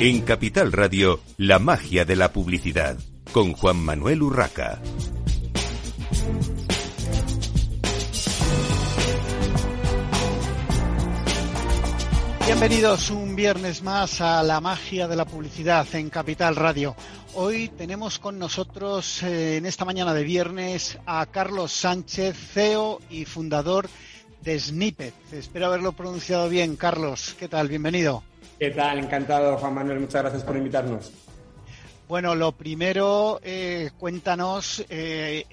En Capital Radio, la magia de la publicidad, con Juan Manuel Urraca. Bienvenidos un viernes más a la magia de la publicidad en Capital Radio. Hoy tenemos con nosotros eh, en esta mañana de viernes a Carlos Sánchez, CEO y fundador de Snippet. Espero haberlo pronunciado bien, Carlos. ¿Qué tal? Bienvenido. ¿Qué tal? Encantado, Juan Manuel. Muchas gracias por invitarnos. Bueno, lo primero, eh, cuéntanos, eh,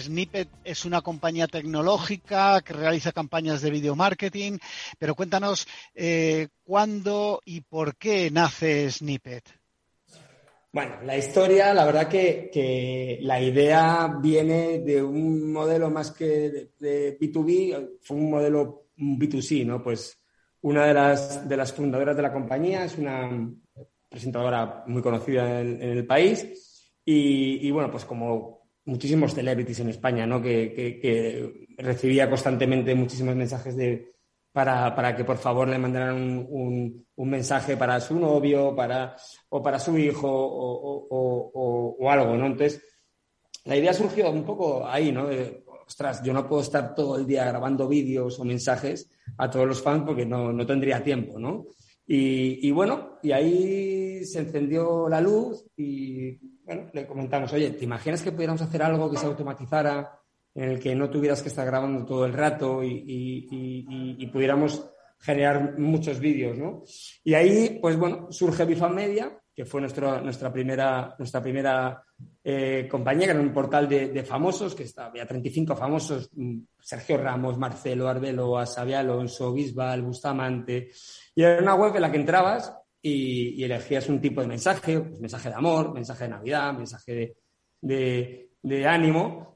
Snippet es una compañía tecnológica que realiza campañas de video marketing, pero cuéntanos eh, cuándo y por qué nace Snippet. Bueno, la historia, la verdad que, la idea viene de un modelo más que de, de, B2B, fue un modelo B2C, ¿no? Pues una de las, de las fundadoras de la compañía, es una presentadora muy conocida en, el país y, bueno, pues como muchísimos celebrities en España, ¿no? Que, recibía constantemente muchísimos mensajes de, para, que por favor le mandaran un, mensaje para su novio para, o para su hijo o, o, algo, ¿no? Entonces, la idea surgió un poco ahí, ¿no? ostras, yo no puedo estar todo el día grabando vídeos o mensajes a todos los fans porque no, tendría tiempo, ¿no? Y, bueno, y ahí se encendió la luz y bueno, le comentamos, oye, ¿te imaginas que pudiéramos hacer algo que se automatizara, en el que no tuvieras que estar grabando todo el rato y, pudiéramos generar muchos vídeos, ¿no? Y ahí, pues bueno, surge Bifan Media, que fue nuestra, primera, nuestra primera eh, compañía, que era un portal de, famosos, que estaba, había 35 famosos, mm, Sergio Ramos, Marcelo, Arbeloa, Xavi Alonso, Bisbal, Bustamante, y era una web en la que entrabas y, elegías un tipo de mensaje, pues mensaje de amor, mensaje de Navidad, mensaje de, ánimo,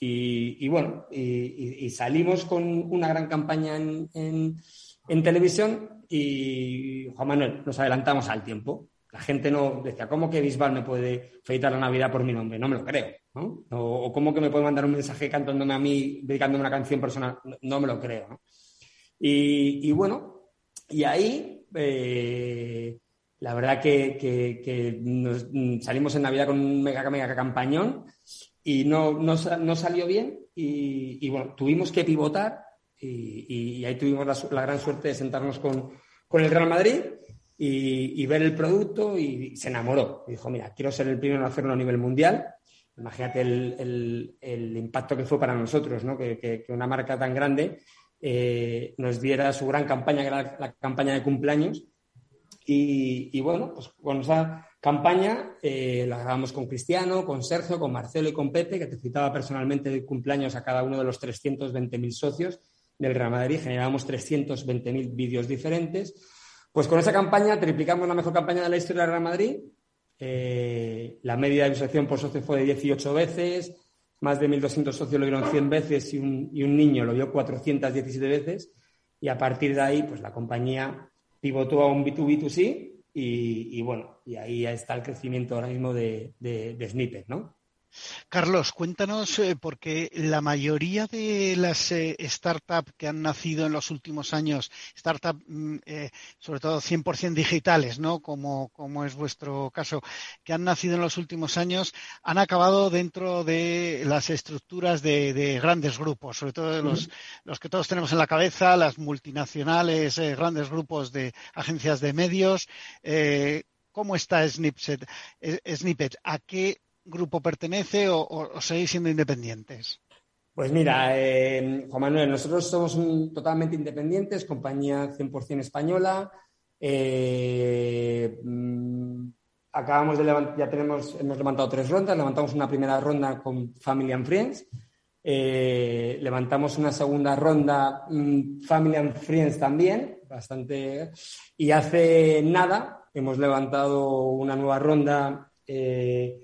y, bueno, y, salimos con una gran campaña en televisión y Juan Manuel, nos adelantamos al tiempo. La gente no decía, ¿cómo que Bisbal me puede felicitar la Navidad por mi nombre? No me lo creo. O, ¿cómo que me puede mandar un mensaje cantándome a mí, dedicándome una canción personal? No, me lo creo. Y, bueno, y ahí eh, la verdad que, nos, salimos en Navidad con un mega, mega campañón y no, no, salió bien y, bueno, tuvimos que pivotar y, ahí tuvimos la, gran suerte de sentarnos con, el Real Madrid y, ver el producto y se enamoró. dijo, mira, quiero ser el primero en hacerlo a nivel mundial. Imagínate el, impacto que fue para nosotros, ¿no? que, una marca tan grande eh, nos diera su gran campaña, que era la, campaña de cumpleaños. Y, bueno, pues con esa campaña eh, la grabamos con Cristiano, con Sergio, con Marcelo y con Pepe, que te citaba personalmente de cumpleaños a cada uno de los 320.000 socios del Real Madrid, generamos 320.000 vídeos diferentes. Pues con esa campaña triplicamos la mejor campaña de la historia del Real Madrid. Eh, la media de visualización por socio fue de 18 veces, más de 1.200 socios lo vieron 100 veces y un, niño lo vio 417 veces. Y a partir de ahí, pues la compañía pivotó a un B2B2C y, bueno, y ahí está el crecimiento ahora mismo de, de, de Snippet, ¿no? Carlos, cuéntanos, eh, porque la mayoría de las eh, startups que han nacido en los últimos años, startups mm, eh, sobre todo 100% digitales, ¿no? Como, como es vuestro caso, que han nacido en los últimos años, han acabado dentro de las estructuras de, grandes grupos, sobre todo los, los que todos tenemos en la cabeza, las multinacionales, grandes grupos de agencias de medios. ¿Cómo está Snippet? Snippet? ¿A qué grupo pertenece o, seguís siendo independientes? Pues mira, eh, Juan Manuel, nosotros somos totalmente independientes, compañía 100% española. Eh, mm, acabamos de levantar, ya tenemos, hemos levantado tres rondas. Levantamos una primera ronda con Family and Friends. Eh, levantamos una segunda ronda mm, Family and Friends también, bastante. Y hace nada hemos levantado una nueva ronda eh,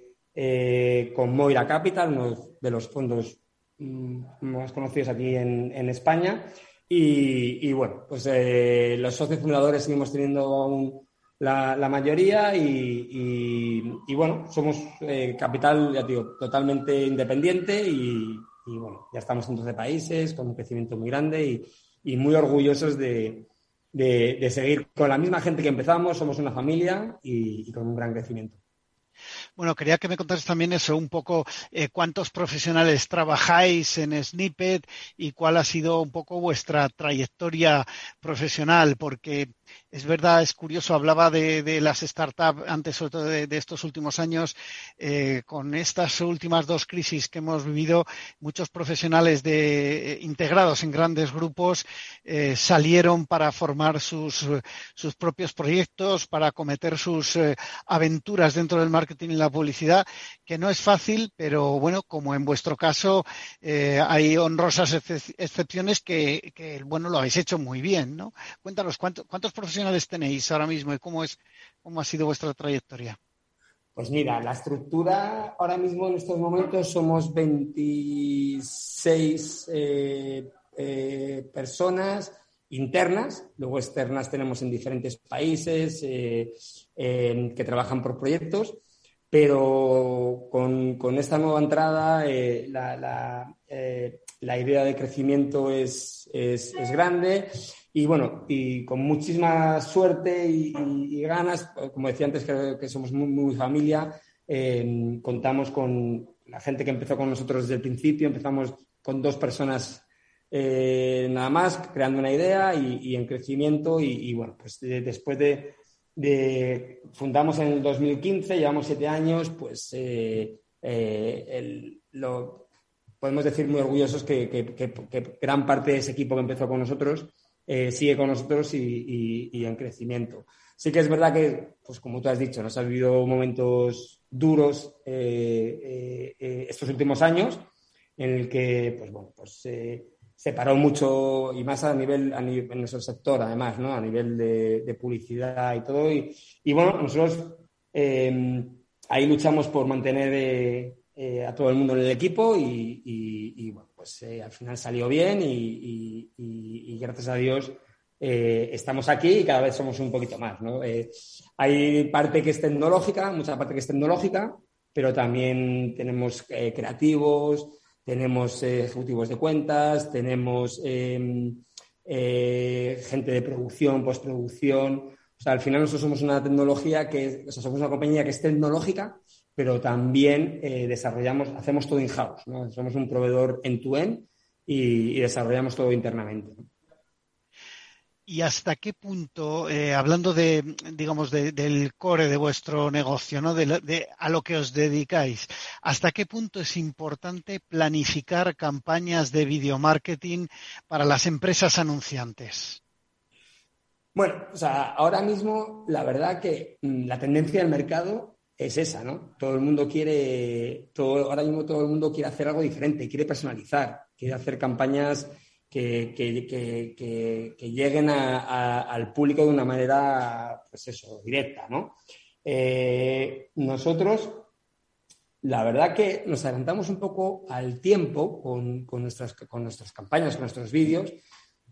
con Moira Capital, uno de los fondos mm, más conocidos aquí en, España. Y, bueno, pues eh, los socios fundadores seguimos teniendo la, mayoría y, bueno, somos eh, capital, ya digo, totalmente independiente y, bueno, ya estamos en 12 países con un crecimiento muy grande y, muy orgullosos de, seguir con la misma gente que empezamos, somos una familia y con un gran crecimiento. Bueno, quería que me contases también eso, un poco eh, cuántos profesionales trabajáis en Snippet y cuál ha sido un poco vuestra trayectoria profesional, porque es verdad, es curioso, hablaba de, las startups antes, sobre todo de, estos últimos años, eh, con estas últimas dos crisis que hemos vivido, muchos profesionales de, integrados en grandes grupos eh, salieron para formar sus, propios proyectos, para cometer sus aventuras dentro del marketing y la publicidad, que no es fácil, pero bueno, como en vuestro caso, eh, hay honrosas excepciones que, bueno, lo habéis hecho muy bien, ¿no? Cuéntanos, ¿cuántos profesionales tenéis ahora mismo y cómo, es, cómo ha sido vuestra trayectoria? Pues mira, la estructura ahora mismo en estos momentos somos 26 eh, eh, personas internas, luego externas tenemos en diferentes países que trabajan por proyectos. Pero con, esta nueva entrada eh, eh, la, idea de crecimiento es, grande y bueno, y con muchísima suerte y, ganas, como decía antes, creo que somos muy, familia, eh, contamos con la gente que empezó con nosotros desde el principio, empezamos con dos personas nada más, creando una idea y, en crecimiento y, bueno, pues después de de, fundamos en el 2015, llevamos siete años, pues eh, eh, lo, podemos decir muy orgullosos que, gran parte de ese equipo que empezó con nosotros eh, sigue con nosotros y, en crecimiento. Sí que es verdad que, pues como tú has dicho, nos ha vivido momentos duros estos últimos años en el que, pues bueno, pues se paró mucho y más a nivel, en nuestro sector, además, ¿no? A nivel de, publicidad y todo. Y, bueno, nosotros ahí luchamos por mantener eh, eh, a todo el mundo en el equipo y, bueno, pues eh, al final salió bien y, gracias a Dios estamos aquí y cada vez somos un poquito más, ¿no? hay parte que es tecnológica, mucha parte que es tecnológica, pero también tenemos creativos, tenemos eh, ejecutivos de cuentas, tenemos em, eh, gente de producción, postproducción. O sea, al final nosotros somos una tecnología que, o sea, somos una compañía que es tecnológica, pero también eh, desarrollamos, hacemos todo in-house, ¿no? Somos un proveedor end-to-end y, y, desarrollamos todo internamente. ¿Y hasta qué punto, eh, hablando de, digamos, del core de vuestro negocio, ¿no? De, a lo que os dedicáis, hasta qué punto es importante planificar campañas de video marketing para las empresas anunciantes? Bueno, o sea, ahora mismo la verdad que mm, la tendencia del mercado es esa, ¿no? Todo el mundo quiere, todo, ahora mismo todo el mundo quiere hacer algo diferente, quiere personalizar, quiere hacer campañas que, lleguen al público de una manera, pues eso, directa, ¿no? Eh, nosotros, la verdad que nos adelantamos un poco al tiempo con, nuestras, con nuestras campañas, con nuestros vídeos,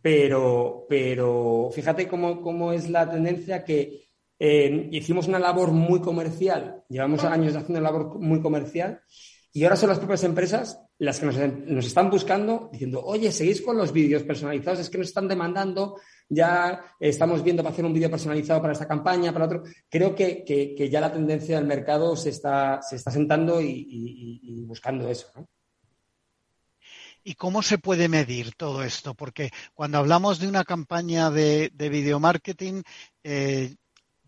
pero, pero fíjate cómo, es la tendencia que eh, hicimos una labor muy comercial, llevamos años haciendo una labor muy comercial y ahora son las propias empresas las que nos, están buscando diciendo, oye, seguís con los vídeos personalizados, es que nos están demandando, ya estamos viendo para hacer un vídeo personalizado para esta campaña, para otro. Creo que, ya la tendencia del mercado se está, se está sentando y, buscando eso. ¿Y cómo se puede medir todo esto? Porque cuando hablamos de una campaña de, de video marketing, eh,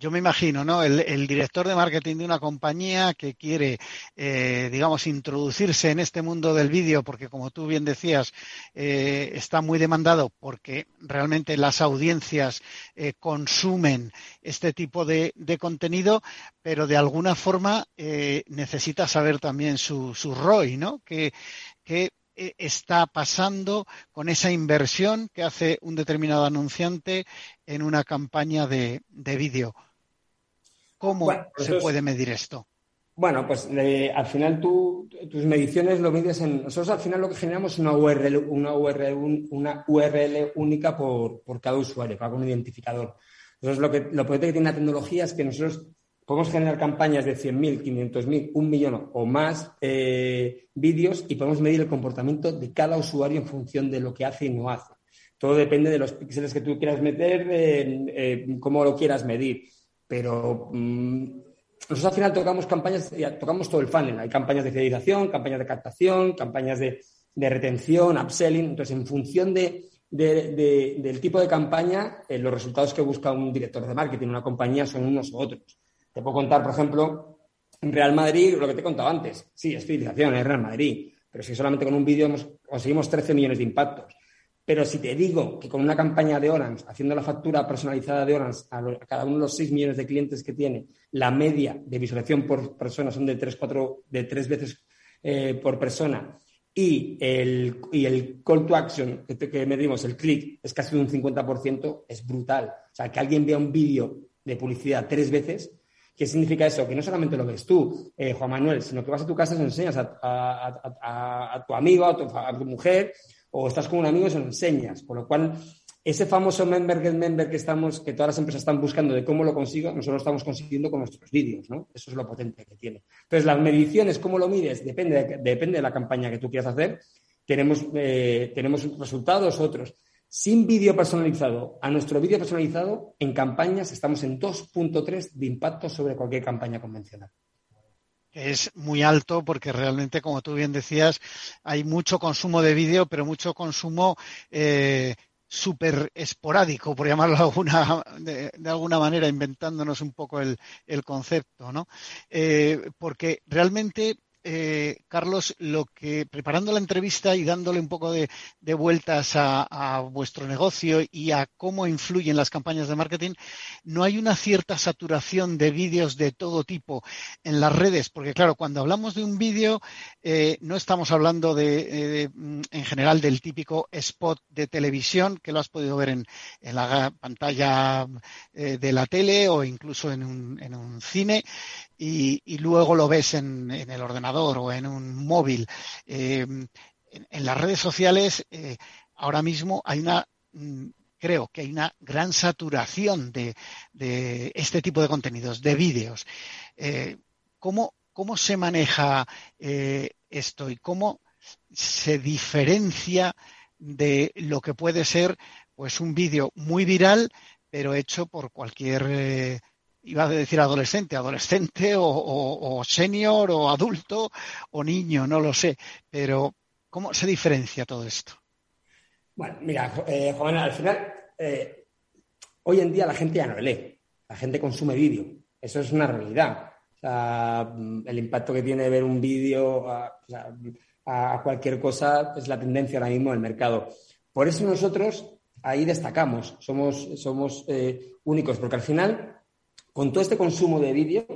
yo me imagino, ¿no? El, director de marketing de una compañía que quiere, eh, digamos, introducirse en este mundo del vídeo, porque como tú bien decías, eh, está muy demandado porque realmente las audiencias eh, consumen este tipo de, contenido, pero de alguna forma necesita saber también su, su ROI, ¿no? Que, está pasando con esa inversión que hace un determinado anunciante en una campaña de, de vídeo. ¿Cómo pues se puede medir esto? Bueno, pues al final tú, tus mediciones lo mides en. Nosotros al final lo que generamos es una URL, una URL, una URL única por, cada usuario, cada un identificador. Entonces, lo que, lo que tiene la tecnología es que nosotros podemos generar campañas de 100.000, 500.000, un millón o más eh, vídeos y podemos medir el comportamiento de cada usuario en función de lo que hace y no hace. Todo depende de los píxeles que tú quieras meter, cómo lo quieras medir. Pero mm, nosotros al final tocamos campañas, tocamos todo el funnel. Hay campañas de fidelización, campañas de captación, campañas de, retención, upselling. Entonces, en función del tipo de campaña, eh, los resultados que busca un director de marketing, una compañía, son unos u otros. Te puedo contar, por ejemplo, Real Madrid, lo que te he contado antes. Sí, es fidelización, es Real Madrid. Pero si solamente con un vídeo conseguimos 13 millones de impactos. Pero si te digo que con una campaña de Orange, haciendo la factura personalizada de Orange a, cada uno de los 6 millones de clientes que tiene, la media de visualización por persona son de 3, 4, de 3 veces eh, por persona y el, y el call to action que, medimos, el click, es casi un 50%, es brutal. O sea, que alguien vea un vídeo de publicidad tres veces, ¿qué significa eso? Que no solamente lo ves tú, eh, Juan Manuel, sino que vas a tu casa y enseñas a, tu amigo, a tu, a tu mujer o estás con un amigo y se lo enseñas. Por lo cual, ese famoso member get member que estamos, que todas las empresas están buscando de cómo lo consigo, nosotros lo estamos consiguiendo con nuestros vídeos, ¿no? Eso es lo potente que tiene. Entonces, las mediciones, ¿cómo lo mides? Depende de, depende de la campaña que tú quieras hacer. Tenemos, eh, tenemos resultados otros. Sin vídeo personalizado a nuestro vídeo personalizado, en campañas estamos en 2.3 de impacto sobre cualquier campaña convencional es muy alto porque realmente, como tú bien decías, hay mucho consumo de vídeo, pero mucho consumo eh, súper esporádico, por llamarlo de alguna, de, alguna manera, inventándonos un poco el, el concepto, ¿no? Eh, porque realmente eh, Carlos, lo que preparando la entrevista y dándole un poco de, vueltas a, vuestro negocio y a cómo influyen las campañas de marketing, no hay una cierta saturación de vídeos de todo tipo en las redes, porque claro, cuando hablamos de un vídeo, eh, no estamos hablando de, mm, en general del típico spot de televisión que lo has podido ver en, la pantalla eh, de la tele o incluso en un cine, y, luego lo ves en, el ordenador o en un móvil. Eh, en, las redes sociales eh, ahora mismo hay una, mm, creo que hay una gran saturación de, este tipo de contenidos, de vídeos. Eh, ¿cómo, se maneja esto y cómo se diferencia de lo que puede ser pues un vídeo muy viral pero hecho por cualquier iba a decir adolescente, adolescente o, senior o adulto o niño, no lo sé, pero ¿cómo se diferencia todo esto? Bueno, mira, eh, Juan, al final, eh, hoy en día la gente ya no lee, la gente consume vídeo, eso es una realidad. el impacto que tiene ver un vídeo a, cualquier cosa es la tendencia ahora mismo del mercado. Por eso nosotros ahí destacamos, somos, somos eh, únicos, porque al final con todo este consumo de vídeo,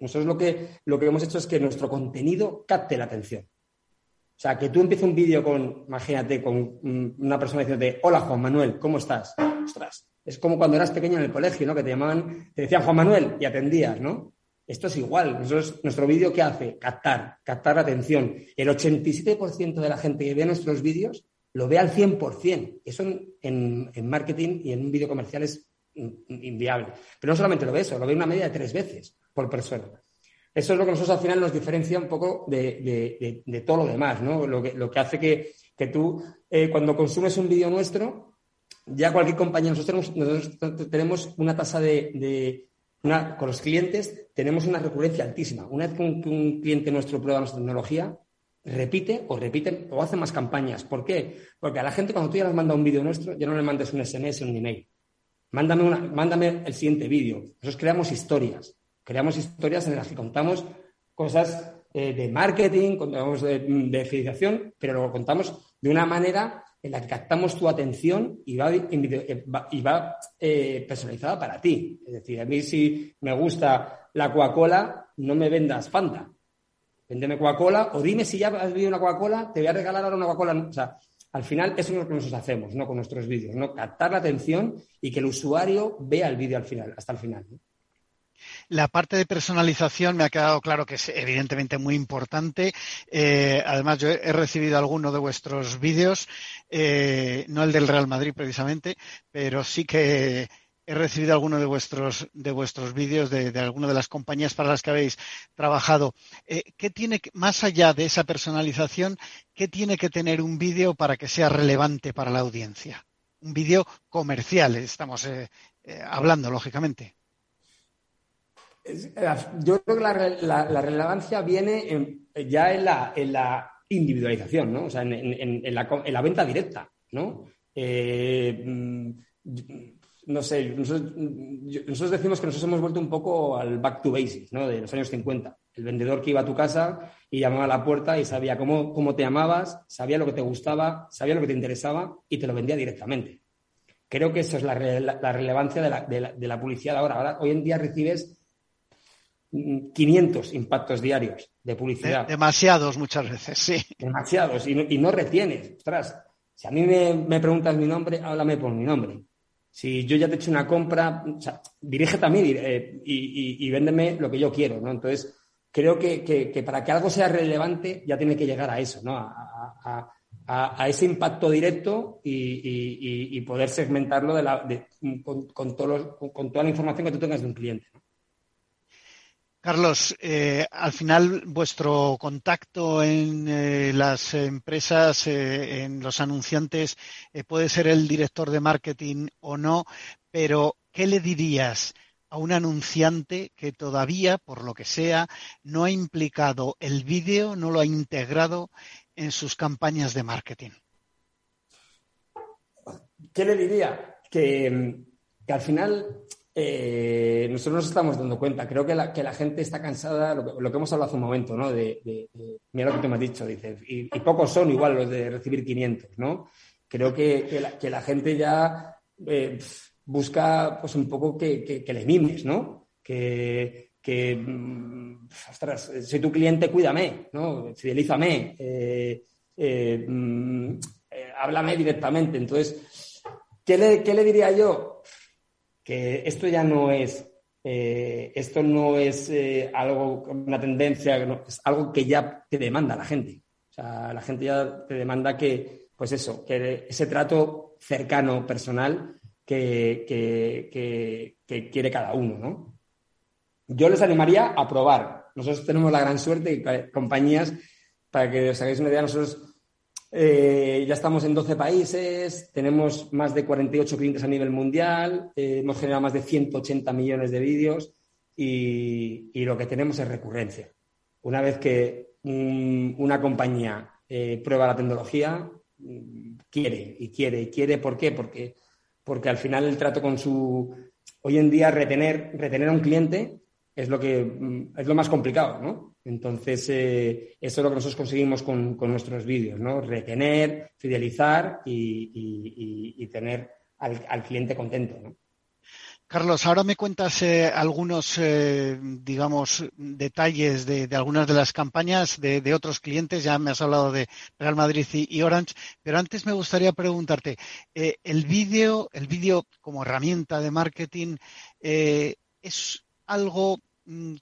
nosotros lo que, lo que hemos hecho es que nuestro contenido capte la atención. O sea, que tú empieces un vídeo con, imagínate, con una persona diciéndote, hola Juan Manuel, ¿cómo estás? Ostras, es como cuando eras pequeño en el colegio, ¿no? Que te llamaban, te decían Juan Manuel y atendías, ¿no? Esto es igual. Nuestro vídeo, ¿qué hace? Captar, captar la atención. El 87% de la gente que ve nuestros vídeos lo ve al 100%. Eso en, en marketing y en un vídeo comercial es inviable. Pero no solamente lo ve eso, lo ve una media de tres veces por persona. Eso es lo que nosotros al final nos diferencia un poco de, todo lo demás, ¿no? Lo que, lo que hace que, tú, eh, cuando consumes un vídeo nuestro, ya cualquier compañía, nosotros tenemos, una tasa de, con los clientes, tenemos una recurrencia altísima. Una vez que un, cliente nuestro prueba nuestra tecnología, repite o repite o hace más campañas. ¿Por qué? Porque a la gente cuando tú ya les mandas un vídeo nuestro, ya no le mandes un SMS un email. Mándame, una, mándame el siguiente vídeo. Nosotros creamos historias. Creamos historias en las que contamos cosas eh, de marketing, contamos de, de, fidelización, pero lo contamos de una manera en la que captamos tu atención y va, va eh, personalizada para ti. Es decir, a mí si me gusta la Coca-Cola, no me vendas Fanta. Véndeme Coca-Cola o dime si ya has bebido una Coca-Cola, te voy a regalar ahora una Coca-Cola. O sea, al final, eso es lo que nosotros hacemos, ¿no? Con nuestros vídeos, ¿no? Captar la atención y que el usuario vea el vídeo al final, hasta el final. La parte de personalización me ha quedado claro que es evidentemente muy importante. Eh, además, yo he recibido alguno de vuestros vídeos, eh, no el del Real Madrid precisamente, pero sí que he recibido alguno de vuestros, de vuestros vídeos de, de alguna de las compañías para las que habéis trabajado. Eh, ¿Qué tiene, más allá de esa personalización, qué tiene que tener un vídeo para que sea relevante para la audiencia? un vídeo comercial, estamos hablando, lógicamente. Yo creo que la, relevancia viene ya en la, en individualización, ¿no? O sea, en, la, venta directa, ¿no? Mm, no sé, nosotros, decimos que nosotros hemos vuelto un poco al back to basics, ¿no? De los años 50. El vendedor que iba a tu casa y llamaba a la puerta y sabía cómo, cómo te llamabas, sabía lo que te gustaba, sabía lo que te interesaba y te lo vendía directamente. Creo que eso es la, relevancia de la, publicidad ahora. Ahora, hoy en día recibes 500 impactos diarios de publicidad. demasiados muchas veces, sí. Demasiados y no, retienes. Ostras, si a mí me, me, preguntas mi nombre, háblame por mi nombre. Si yo ya te he hecho una compra, o dirígete a mí eh, y, y, véndeme lo que yo quiero, ¿no? Entonces, creo que, para que algo sea relevante ya tiene que llegar a eso, ¿no? A, ese impacto directo y, poder segmentarlo con, toda la información que tú tengas de un cliente. Carlos, eh, al final vuestro contacto en eh, las empresas, eh, en los anunciantes, puede ser el director de marketing o no, pero ¿qué le dirías a un anunciante que todavía, por lo que sea, no ha implicado el vídeo, no lo ha integrado en sus campañas de marketing? ¿Qué le diría? Que, que al final eh, nosotros nos estamos dando cuenta. Creo que la, que la gente está cansada, lo que, hemos hablado hace un momento, ¿no? De, mira lo que te me has dicho, dices, y, pocos son igual los de recibir 500, ¿no? Creo que, la, gente ya eh, busca, pues, un poco que, le mimes, ¿no? Que, que mm, ostras, soy tu cliente, cuídame, ¿no? Fidelízame, eh, mm, háblame directamente. Entonces, ¿qué le, ¿qué le diría yo? Que esto ya no es, eh, esto no es eh, algo, una tendencia, es algo que ya te demanda la gente. O sea, la gente ya te demanda que, pues eso, que ese trato cercano, personal, que, que, quiere cada uno, ¿no? Yo les animaría a probar. Nosotros tenemos la gran suerte y compañías, para que os hagáis una idea, nosotros eh, ya estamos en 12 países, tenemos más de 48 clientes a nivel mundial, eh, hemos generado más de 180 millones de vídeos y, lo que tenemos es recurrencia. Una vez que una compañía eh, prueba la tecnología, mm, quiere y quiere y quiere. ¿Por qué? Porque, porque al final el trato con su... Hoy en día retener, retener a un cliente es lo, que, mm, es lo más complicado, ¿no? Entonces, eh, eso es lo que nosotros conseguimos con, nuestros vídeos, ¿no? Retener, fidelizar y, tener al, cliente contento, ¿no? Carlos, ahora me cuentas eh, algunos, eh, digamos, detalles de, algunas de las campañas de, otros clientes. Ya me has hablado de Real Madrid y, Orange, pero antes me gustaría preguntarte, el vídeo, el vídeo como herramienta de marketing, ¿es algo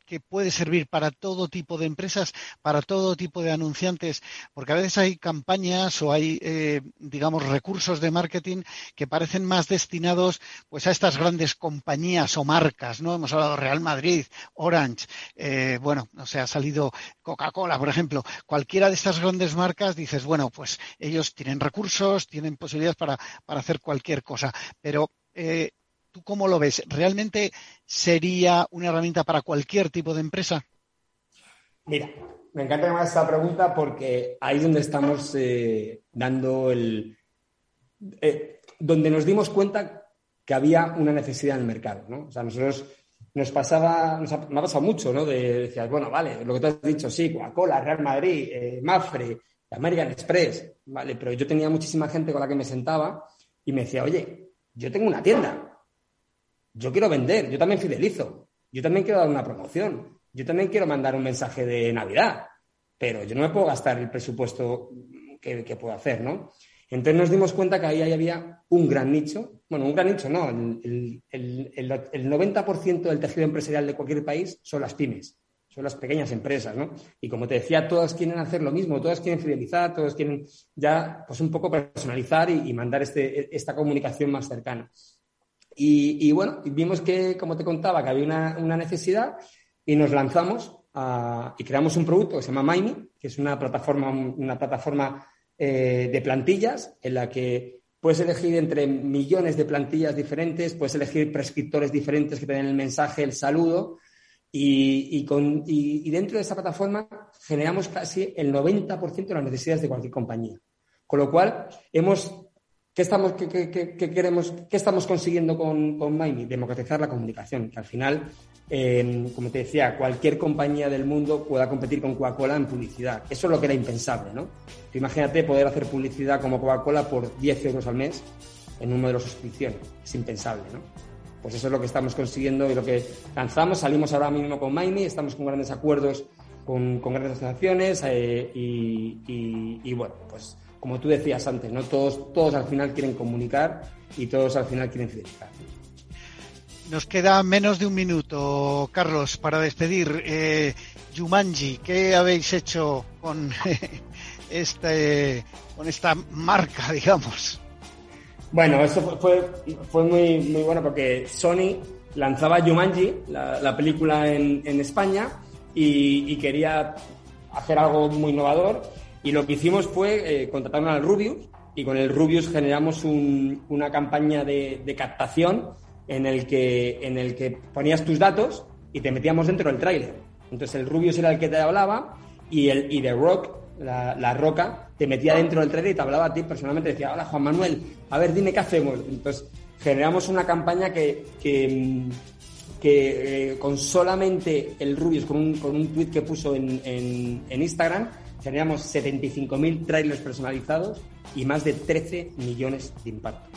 que puede servir para todo tipo de empresas, para todo tipo de anunciantes, porque a veces hay campañas o hay, eh, digamos, recursos de marketing que parecen más destinados pues a estas grandes compañías o marcas, ¿no? Hemos hablado Real Madrid, Orange, eh, bueno, no sé, ha salido Coca-Cola, por ejemplo. Cualquiera de estas grandes marcas dices, bueno, pues ellos tienen recursos, tienen posibilidades para, para hacer cualquier cosa, pero eh, ¿Tú cómo lo ves? ¿Realmente sería una herramienta para cualquier tipo de empresa? Mira, me encanta más esta pregunta porque ahí es donde estamos eh, dando el... Eh, donde nos dimos cuenta que había una necesidad en el mercado, ¿no? O sea, nosotros nos pasaba, nos ha, me ha pasado mucho, ¿no? De, decías, bueno, vale, lo que tú has dicho, sí, Coca-Cola, Real Madrid, eh, Mafre, American Express, vale, pero yo tenía muchísima gente con la que me sentaba y me decía, oye, yo tengo una tienda, yo quiero vender, yo también fidelizo, yo también quiero dar una promoción, yo también quiero mandar un mensaje de Navidad, pero yo no me puedo gastar el presupuesto que, puedo hacer, ¿no? Entonces nos dimos cuenta que ahí había un gran nicho, bueno, un gran nicho, no, el, 90% del tejido empresarial de cualquier país son las pymes, son las pequeñas empresas, ¿no? Y como te decía, todas quieren hacer lo mismo, todas quieren fidelizar, todas quieren ya, pues un poco personalizar y, y mandar este, esta comunicación más cercana. Y, bueno, vimos que, como te contaba, que había una, necesidad y nos lanzamos y creamos un producto que se llama Maimi, que es una plataforma, una plataforma eh, de plantillas en la que puedes elegir entre millones de plantillas diferentes, puedes elegir prescriptores diferentes que te den el mensaje, el saludo. Y, con, y, dentro de esa plataforma generamos casi el 90% de las necesidades de cualquier compañía. Con lo cual, hemos, ¿qué, estamos, qué, queremos, qué estamos consiguiendo con, con Maimi? Democratizar la comunicación, que al final, eh, como te decía, cualquier compañía del mundo pueda competir con Coca-Cola en publicidad. Eso es lo que era impensable, ¿no? Imagínate poder hacer publicidad como Coca-Cola por 10 euros al mes en un modelo de suscripción. Es impensable, ¿no? Pues eso es lo que estamos consiguiendo y lo que lanzamos. Salimos ahora mismo con Maimi, estamos con grandes acuerdos con, grandes asociaciones eh, y, bueno, pues como tú decías antes, ¿no? Todos, todos al final quieren comunicar y todos al final quieren fidelizar. Nos queda menos de un minuto, Carlos, para despedir. Eh, Yumanji, ¿qué habéis hecho con este, con esta marca, digamos? Bueno, eso fue, fue muy, muy bueno porque Sony lanzaba Jumanji, la, película en, España, y, quería hacer algo muy innovador. Y lo que hicimos fue eh, contratar al Rubius, y con el Rubius generamos una campaña de, captación en el, que, en el que ponías tus datos y te metíamos dentro del tráiler. Entonces el Rubius era el que te hablaba y, el, y The Rock la, roca, te metía dentro del trailer y te hablaba a ti personalmente. Decía, hola Juan Manuel, a ver, dime qué hacemos. Entonces, generamos una campaña que, que, eh, con solamente el Rubius, con un, con un tweet que puso en, en, en Instagram, generamos 75.000 trailers personalizados y más de 13 millones de impacto.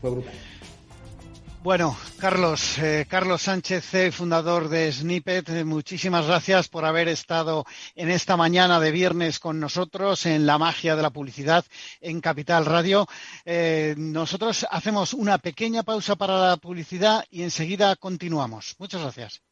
Fue brutal. Bueno, Carlos, eh, Carlos Sánchez, eh, fundador de Snippet, eh, muchísimas gracias por haber estado en esta mañana de viernes con nosotros en la magia de la publicidad en Capital Radio. nosotros hacemos una pequeña pausa para la publicidad y enseguida continuamos. Muchas gracias.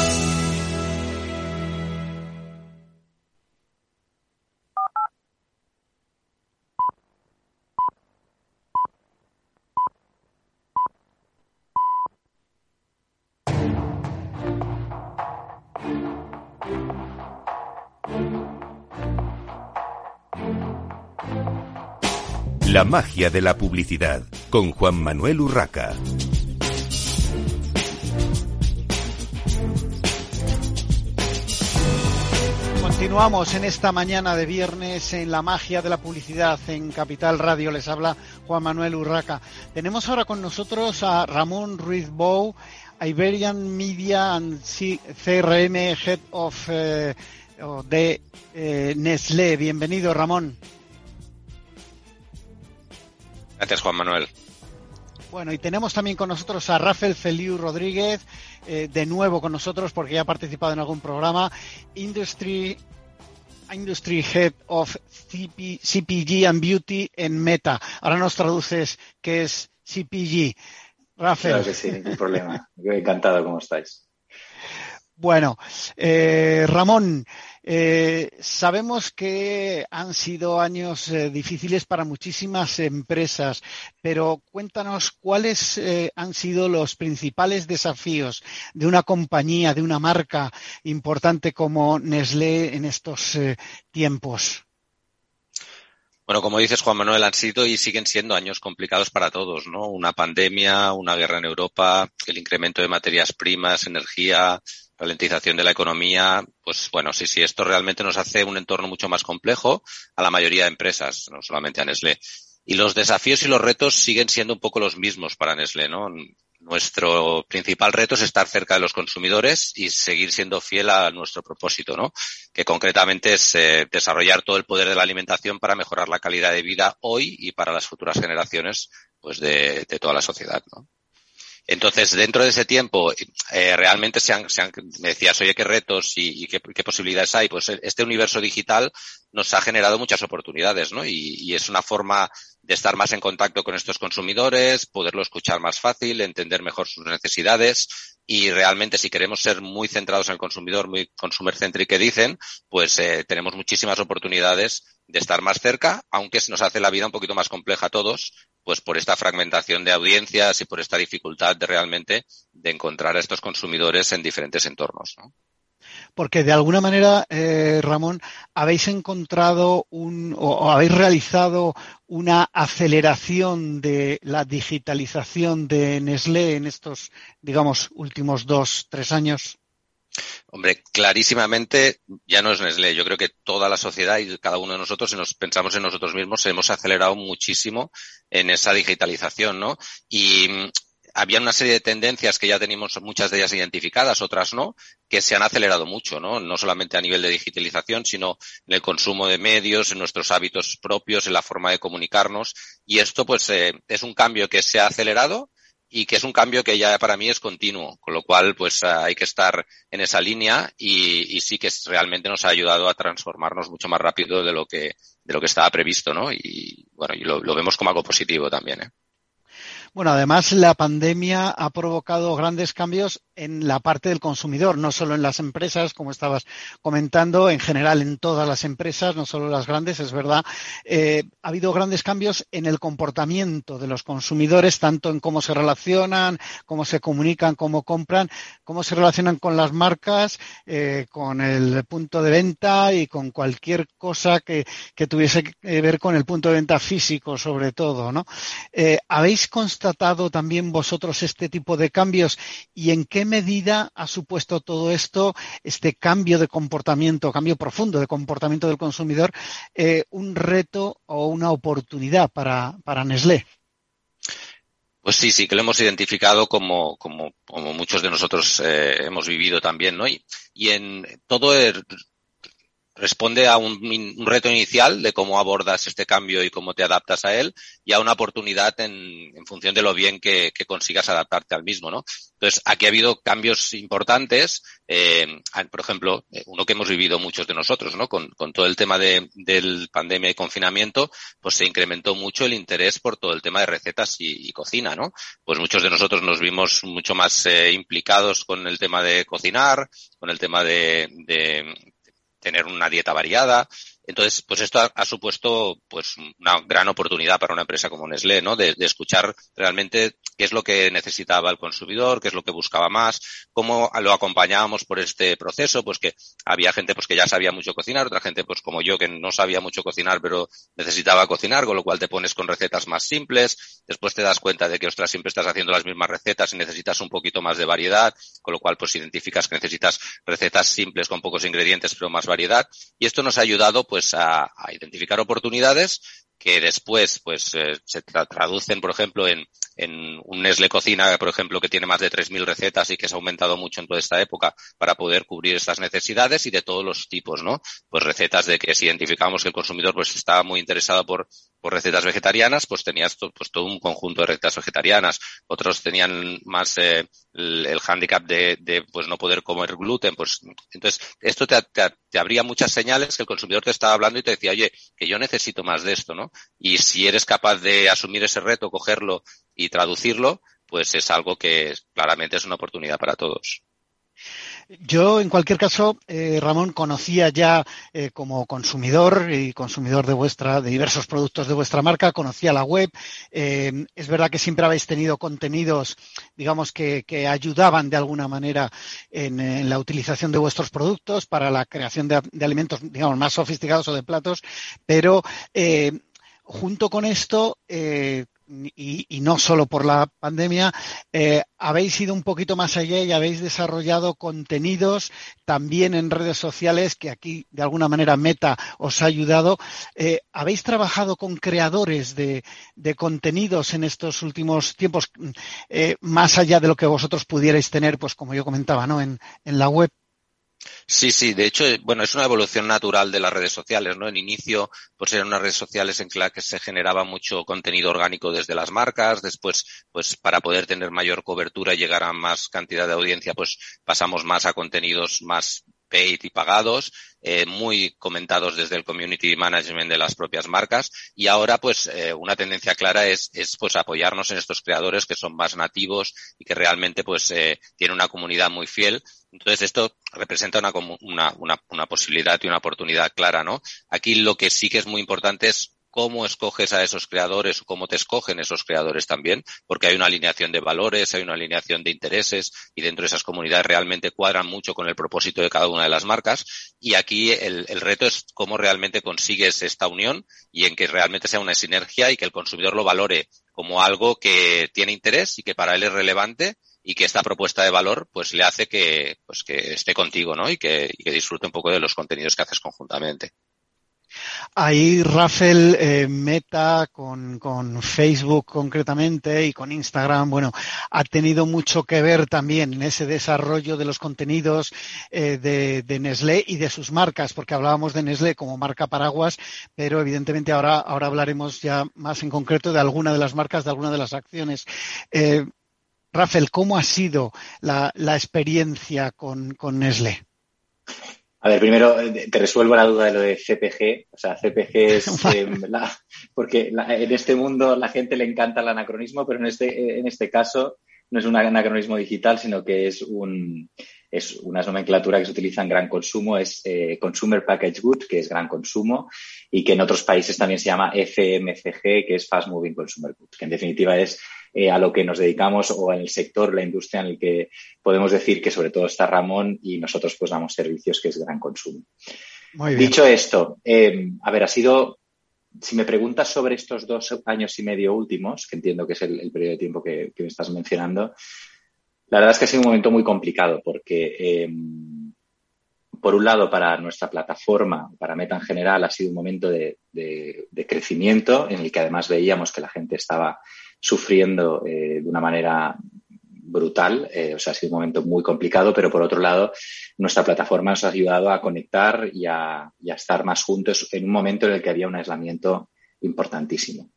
La magia de la publicidad con Juan Manuel Urraca. Continuamos en esta mañana de viernes en la magia de la publicidad en Capital Radio. Les habla Juan Manuel Urraca. Tenemos ahora con nosotros a Ramón Ruiz Bou, Iberian Media and CRM Head of eh, de eh, Nestlé. Bienvenido, Ramón. Gracias, Juan Manuel. Bueno, y tenemos también con nosotros a Rafael Feliu Rodríguez, eh, de nuevo con nosotros porque ya ha participado en algún programa, Industry, Industry Head of CPG and Beauty en Meta. Ahora nos traduces qué es CPG. Rafael. Claro que sí, ningún problema. Encantado, ¿cómo estáis? Bueno, eh, Ramón, eh, sabemos que han sido años eh, difíciles para muchísimas empresas, pero cuéntanos cuáles eh, han sido los principales desafíos de una compañía, de una marca importante como Nestlé en estos tiempos. Bueno, como dices, Juan Manuel, han sido y siguen siendo años complicados para todos, ¿no? Una pandemia, una guerra en Europa, el incremento de materias primas, energía, ralentización de la economía, pues bueno, sí, sí, esto realmente nos hace un entorno mucho más complejo a la mayoría de empresas, no solamente a Nestlé. Y los desafíos y los retos siguen siendo un poco los mismos para Nestlé, ¿no? Nuestro principal reto es estar cerca de los consumidores y seguir siendo fiel a nuestro propósito, ¿no? Que concretamente es eh, desarrollar todo el poder de la alimentación para mejorar la calidad de vida hoy y para las futuras generaciones, pues de, de toda la sociedad, ¿no? Entonces, dentro de ese tiempo, eh, realmente se han, se han, me decías, oye, qué retos y, y qué, posibilidades hay. Pues este universo digital nos ha generado muchas oportunidades, ¿no? Y, y, es una forma de estar más en contacto con estos consumidores, poderlo escuchar más fácil, entender mejor sus necesidades y realmente si queremos ser muy centrados en el consumidor, muy consumer centric que dicen, pues eh, tenemos muchísimas oportunidades de estar más cerca, aunque se nos hace la vida un poquito más compleja a todos, pues por esta fragmentación de audiencias y por esta dificultad de realmente de encontrar a estos consumidores en diferentes entornos. ¿no? porque de alguna manera, eh, Ramón, habéis encontrado un, o, habéis realizado una aceleración de la digitalización de Nestlé en estos, digamos, últimos dos, tres años. Hombre, clarísimamente ya no es Nestlé. Yo creo que toda la sociedad y cada uno de nosotros, si nos pensamos en nosotros mismos, hemos acelerado muchísimo en esa digitalización, ¿no? Y había una serie de tendencias que ya teníamos muchas de ellas identificadas, otras no, que se han acelerado mucho, ¿no? No solamente a nivel de digitalización, sino en el consumo de medios, en nuestros hábitos propios, en la forma de comunicarnos. Y esto, pues, eh, es un cambio que se ha acelerado y que es un cambio que ya para mí es continuo, con lo cual, pues, hay que estar en esa línea y, y sí que realmente nos ha ayudado a transformarnos mucho más rápido de lo que, de lo que estaba previsto, ¿no? Y, bueno, y lo, lo vemos como algo positivo también, ¿eh? Bueno, además la pandemia ha provocado grandes cambios en la parte del consumidor, no solo en las empresas, como estabas comentando, en general en todas las empresas, no solo las grandes, es verdad. Eh, ha habido grandes cambios en el comportamiento de los consumidores, tanto en cómo se relacionan, cómo se comunican, cómo compran, cómo se relacionan con las marcas, eh, con el punto de venta y con cualquier cosa que, que, tuviese que ver con el punto de venta físico, sobre todo, ¿no? Eh, ¿Habéis constatado también vosotros este tipo de cambios y en qué medida ha supuesto todo esto, este cambio de comportamiento, cambio profundo de comportamiento del consumidor, eh, un reto o una oportunidad para, para Nestlé? Pues sí, sí, que lo hemos identificado como, como, muchos de nosotros eh, hemos vivido también, ¿no? Y, y en todo el, responde a un, un, reto inicial de cómo abordas este cambio y cómo te adaptas a él y a una oportunidad en, en función de lo bien que, que, consigas adaptarte al mismo, ¿no? Entonces, aquí ha habido cambios importantes, eh, por ejemplo, uno que hemos vivido muchos de nosotros, ¿no? Con, con todo el tema de, del pandemia y confinamiento, pues se incrementó mucho el interés por todo el tema de recetas y, y cocina, ¿no? Pues muchos de nosotros nos vimos mucho más eh, implicados con el tema de cocinar, con el tema de, de tener una dieta variada. Entonces, pues esto ha, supuesto pues una gran oportunidad para una empresa como Nestlé, ¿no? De, de, escuchar realmente qué es lo que necesitaba el consumidor, qué es lo que buscaba más, cómo lo acompañábamos por este proceso, pues que había gente pues que ya sabía mucho cocinar, otra gente pues como yo que no sabía mucho cocinar pero necesitaba cocinar, con lo cual te pones con recetas más simples, después te das cuenta de que ostras siempre estás haciendo las mismas recetas y necesitas un poquito más de variedad, con lo cual pues identificas que necesitas recetas simples con pocos ingredientes pero más variedad y esto nos ha ayudado pues a, a identificar oportunidades que después pues eh, se tra traducen, por ejemplo, en, en un Nestlé Cocina, por ejemplo, que tiene más de 3.000 recetas y que se ha aumentado mucho en toda esta época para poder cubrir estas necesidades y de todos los tipos, ¿no? Pues recetas de que si identificamos que el consumidor pues estaba muy interesado por, por recetas vegetarianas, pues tenías pues todo un conjunto de recetas vegetarianas. Otros tenían más eh, el, el hándicap de, de, pues no poder comer gluten. Pues entonces esto te, te, te abría muchas señales que el consumidor te estaba hablando y te decía, oye, que yo necesito más de esto, ¿no? Y si eres capaz de asumir ese reto, cogerlo y traducirlo, pues es algo que claramente es una oportunidad para todos. Yo, en cualquier caso, eh, Ramón, conocía ya eh, como consumidor y consumidor de vuestra, de diversos productos de vuestra marca, conocía la web. Eh, es verdad que siempre habéis tenido contenidos, digamos, que, que ayudaban de alguna manera en, la utilización de vuestros productos para la creación de, alimentos, digamos, más sofisticados o de platos, pero junto con esto, y, y, no solo por la pandemia, eh, habéis ido un poquito más allá y habéis desarrollado contenidos también en redes sociales que aquí de alguna manera Meta os ha ayudado. Eh, ¿Habéis trabajado con creadores de, de, contenidos en estos últimos tiempos eh, más allá de lo que vosotros pudierais tener, pues como yo comentaba, ¿no? en, en la web? Sí, sí, de hecho, bueno, es una evolución natural de las redes sociales, ¿no? En inicio, pues eran unas redes sociales en las que se generaba mucho contenido orgánico desde las marcas, después, pues para poder tener mayor cobertura y llegar a más cantidad de audiencia, pues pasamos más a contenidos más paid y pagados, eh, muy comentados desde el community management de las propias marcas y ahora pues eh, una tendencia clara es, es pues apoyarnos en estos creadores que son más nativos y que realmente pues eh, tienen una comunidad muy fiel. Entonces esto representa una, una, una, posibilidad y una oportunidad clara, ¿no? Aquí lo que sí que es muy importante es cómo escoges a esos creadores o cómo te escogen esos creadores también, porque hay una alineación de valores, hay una alineación de intereses y dentro de esas comunidades realmente cuadran mucho con el propósito de cada una de las marcas. Y aquí el, el reto es cómo realmente consigues esta unión y en que realmente sea una sinergia y que el consumidor lo valore como algo que tiene interés y que para él es relevante y que esta propuesta de valor pues le hace que pues que esté contigo ¿no? y que, disfrute un poco de los contenidos que haces conjuntamente. Ahí Rafael eh, Meta con, con, Facebook concretamente y con Instagram, bueno, ha tenido mucho que ver también en ese desarrollo de los contenidos eh, de, de, Nestlé y de sus marcas, porque hablábamos de Nestlé como marca paraguas, pero evidentemente ahora, ahora hablaremos ya más en concreto de alguna de las marcas, de alguna de las acciones. Eh, Rafael, ¿cómo ha sido la, la experiencia con, con Nestlé? A ver, primero eh, te resuelvo la duda de lo de CPG. O sea, CPG es eh, la, porque la, en este mundo la gente le encanta el anacronismo, pero en este, en este caso no es un anacronismo digital, sino que es un es una nomenclatura que se utiliza en gran consumo, es eh, Consumer Package Good, que es gran consumo, y que en otros países también se llama FMCG, que es Fast Moving Consumer Goods, que en definitiva es eh, a lo que nos dedicamos o en el sector, la industria en el que podemos decir que sobre todo está Ramón y nosotros pues damos servicios que es gran consumo. Dicho esto, eh, a ver, ha sido, si me preguntas sobre estos dos años y medio últimos, que entiendo que es el, el periodo de tiempo que, que, me estás mencionando, la verdad es que ha sido un momento muy complicado porque, eh, por un lado, para nuestra plataforma, para Meta en general, ha sido un momento de, de, de crecimiento en el que además veíamos que la gente estaba sufriendo eh, de una manera brutal, eh, o sea, ha sido un momento muy complicado, pero por otro lado, nuestra plataforma nos ha ayudado a conectar y a, estar más juntos en un momento en el que había un aislamiento importantísimo.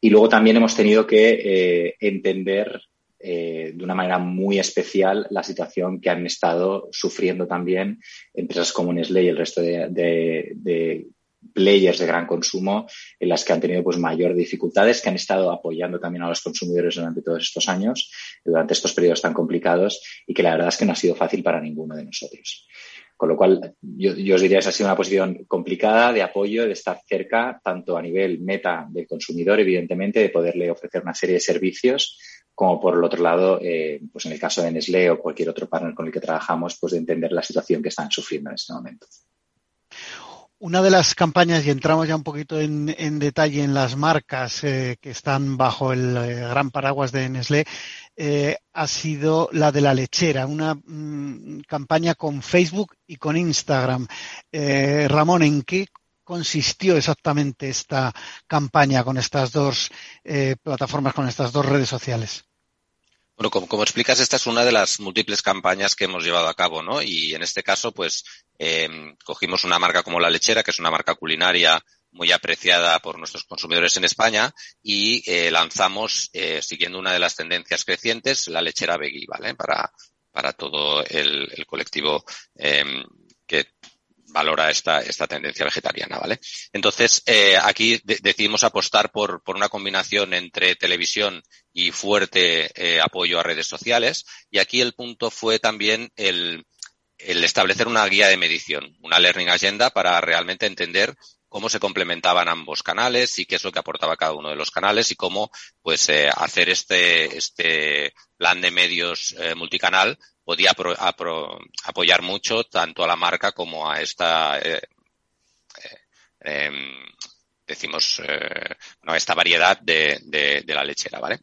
Y luego también hemos tenido que eh, entender de una manera muy especial la situación que han estado sufriendo también empresas como Nestlé y el resto de players de gran consumo en las que han tenido pues mayor dificultades, que han estado apoyando también a los consumidores durante todos estos años, durante estos periodos tan complicados y que la verdad es que no ha sido fácil para ninguno de nosotros. Con lo cual, yo, os diría que esa ha sido una posición complicada de apoyo, de estar cerca, tanto a nivel meta del consumidor, evidentemente, de poderle ofrecer una serie de servicios como por el otro lado, eh, pues en el caso de Nestlé o cualquier otro partner con el que trabajamos, pues de entender la situación que están sufriendo en este momento. Una de las campañas, y entramos ya un poquito en, detalle en las marcas eh, que están bajo el eh, gran paraguas de Nestlé, eh, ha sido la de la lechera, una mm, campaña con Facebook y con Instagram. Ramón, ¿en qué consistió exactamente esta campaña con estas dos plataformas, con estas dos redes sociales? Bueno, como, explicas, esta es una de las múltiples campañas que hemos llevado a cabo, ¿no? Y en este caso, pues, em, cogimos una marca como La Lechera, que es una marca culinaria muy apreciada por nuestros consumidores en España y eh, lanzamos, eh, siguiendo una de las tendencias crecientes, la lechera veggie, ¿vale? Para, para todo el, el colectivo em, que valora esta, esta tendencia vegetariana, ¿vale? Entonces, eh, aquí decidimos apostar por, por una combinación entre televisión y fuerte eh, apoyo a redes sociales. Y aquí el punto fue también el, el establecer una guía de medición, una learning agenda para realmente entender cómo se complementaban ambos canales y qué es lo que aportaba cada uno de los canales y cómo pues eh, hacer este, este plan de medios eh, multicanal podía apoyar mucho tanto a la marca como a esta, eh, eh, em, decimos, eh, esta variedad de, de, la lechera, ¿vale?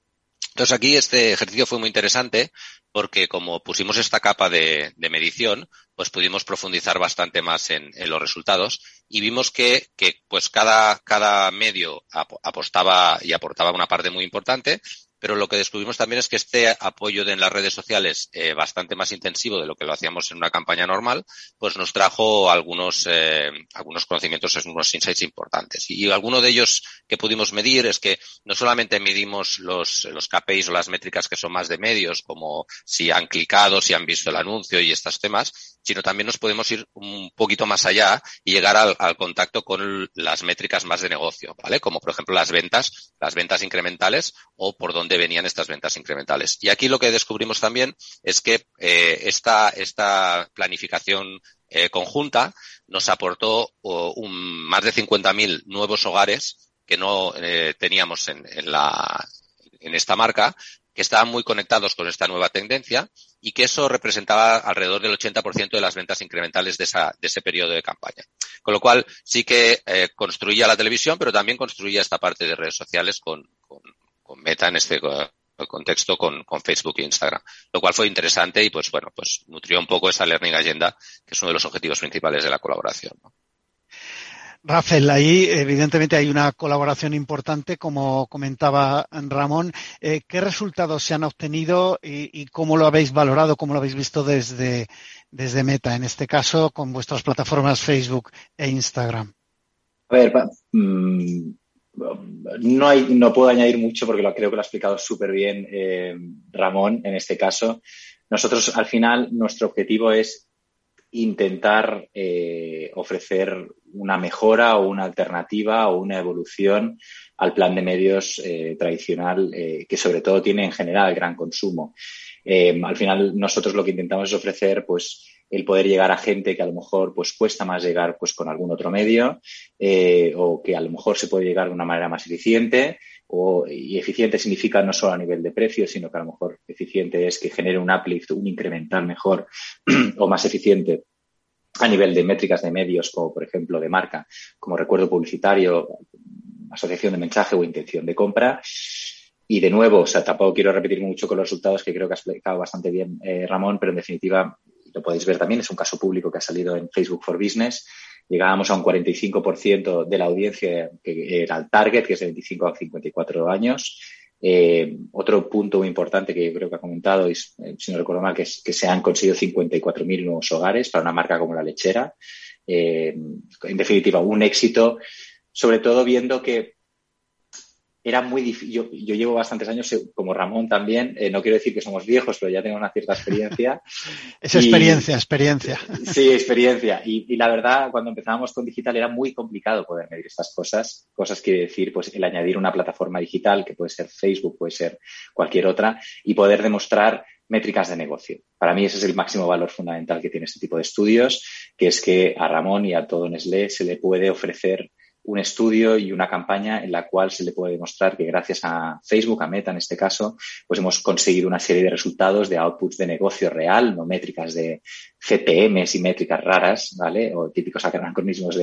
Entonces aquí este ejercicio fue muy interesante porque como pusimos esta capa de, medición, pues pudimos profundizar bastante más en, los resultados y vimos que, que, pues cada, cada medio apostaba y aportaba una parte muy importante pero lo que descubrimos también es que este apoyo de en las redes sociales eh, bastante más intensivo de lo que lo hacíamos en una campaña normal, pues nos trajo algunos, eh, algunos conocimientos, unos insights importantes. Y, alguno de ellos que pudimos medir es que no solamente medimos los, los KPIs o las métricas que son más de medios, como si han clicado, si han visto el anuncio y estos temas, sino también nos podemos ir un poquito más allá y llegar al, contacto con las métricas más de negocio, ¿vale? Como por ejemplo las ventas, las ventas incrementales o por dónde venían estas ventas incrementales. Y aquí lo que descubrimos también es que eh, esta, esta planificación eh, conjunta nos aportó un, más de 50.000 nuevos hogares que no eh, teníamos en, en, la, en esta marca que estaban muy conectados con esta nueva tendencia y que eso representaba alrededor del 80% de las ventas incrementales de, esa, de ese periodo de campaña. Con lo cual, sí que eh, construía la televisión, pero también construía esta parte de redes sociales con, Meta en este contexto con, Facebook e Instagram. Lo cual fue interesante y pues bueno, pues nutrió un poco esa learning agenda, que es uno de los objetivos principales de la colaboración. Rafael, ahí evidentemente hay una colaboración importante, como comentaba Ramón. Eh, ¿Qué resultados se han obtenido y, cómo lo habéis valorado, cómo lo habéis visto desde, desde Meta, en este caso con vuestras plataformas Facebook e Instagram? A ver, mm, no, hay, no puedo añadir mucho porque lo, creo que lo ha explicado súper bien eh, Ramón en este caso. Nosotros, al final, nuestro objetivo es intentar eh, ofrecer una mejora o una alternativa o una evolución al plan de medios eh, tradicional eh, que sobre todo tiene en general gran consumo. Al final nosotros lo que intentamos es ofrecer pues el poder llegar a gente que a lo mejor pues cuesta más llegar pues con algún otro medio o que a lo mejor se puede llegar de una manera más eficiente o, y eficiente significa no solo a nivel de precio, sino que a lo mejor eficiente es que genere un uplift, un incremental mejor o más eficiente a nivel de métricas de medios, como por ejemplo de marca, como recuerdo publicitario, asociación de mensaje o intención de compra. Y de nuevo, o sea, tampoco quiero repetir mucho con los resultados que creo que ha explicado bastante bien eh, Ramón, pero en definitiva, lo podéis ver también, es un caso público que ha salido en Facebook for Business llegábamos a un 45% de la audiencia que era el target, que es de 25 a 54 años. Eh, otro punto muy importante que yo creo que ha comentado, eh, si no recuerdo mal, que, es, que se han conseguido 54.000 nuevos hogares para una marca como la lechera. Eh, en definitiva, un éxito, sobre todo viendo que era muy difícil. Yo, yo, llevo bastantes años, eh, como Ramón también, eh, no quiero decir que somos viejos, pero ya tengo una cierta experiencia. es experiencia, experiencia. Sí, experiencia. Y, y, la verdad, cuando empezábamos con digital era muy complicado poder medir estas cosas. Cosas quiere decir, pues, el añadir una plataforma digital, que puede ser Facebook, puede ser cualquier otra, y poder demostrar métricas de negocio. Para mí ese es el máximo valor fundamental que tiene este tipo de estudios, que es que a Ramón y a todo Nestlé se le puede ofrecer un estudio y una campaña en la cual se le puede demostrar que gracias a Facebook, a Meta en este caso, pues hemos conseguido una serie de resultados de outputs de negocio real, no métricas de CPMs y métricas raras, ¿vale? O típicos acrónimos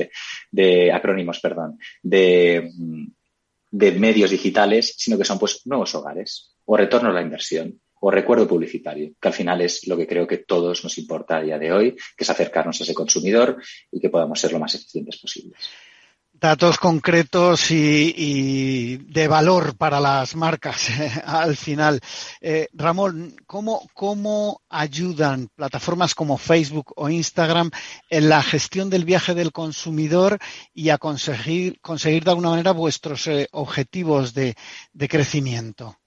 de, acrónimos, perdón, de, de medios digitales, sino que son pues nuevos hogares o retorno a la inversión o recuerdo publicitario, que al final es lo que creo que todos nos importa a día de hoy, que es acercarnos a ese consumidor y que podamos ser lo más eficientes posibles datos concretos y, de valor para las marcas al final. Eh, Ramón, ¿cómo, ¿cómo ayudan plataformas como Facebook o Instagram en la gestión del viaje del consumidor y a conseguir, conseguir de alguna manera vuestros eh, objetivos de, crecimiento?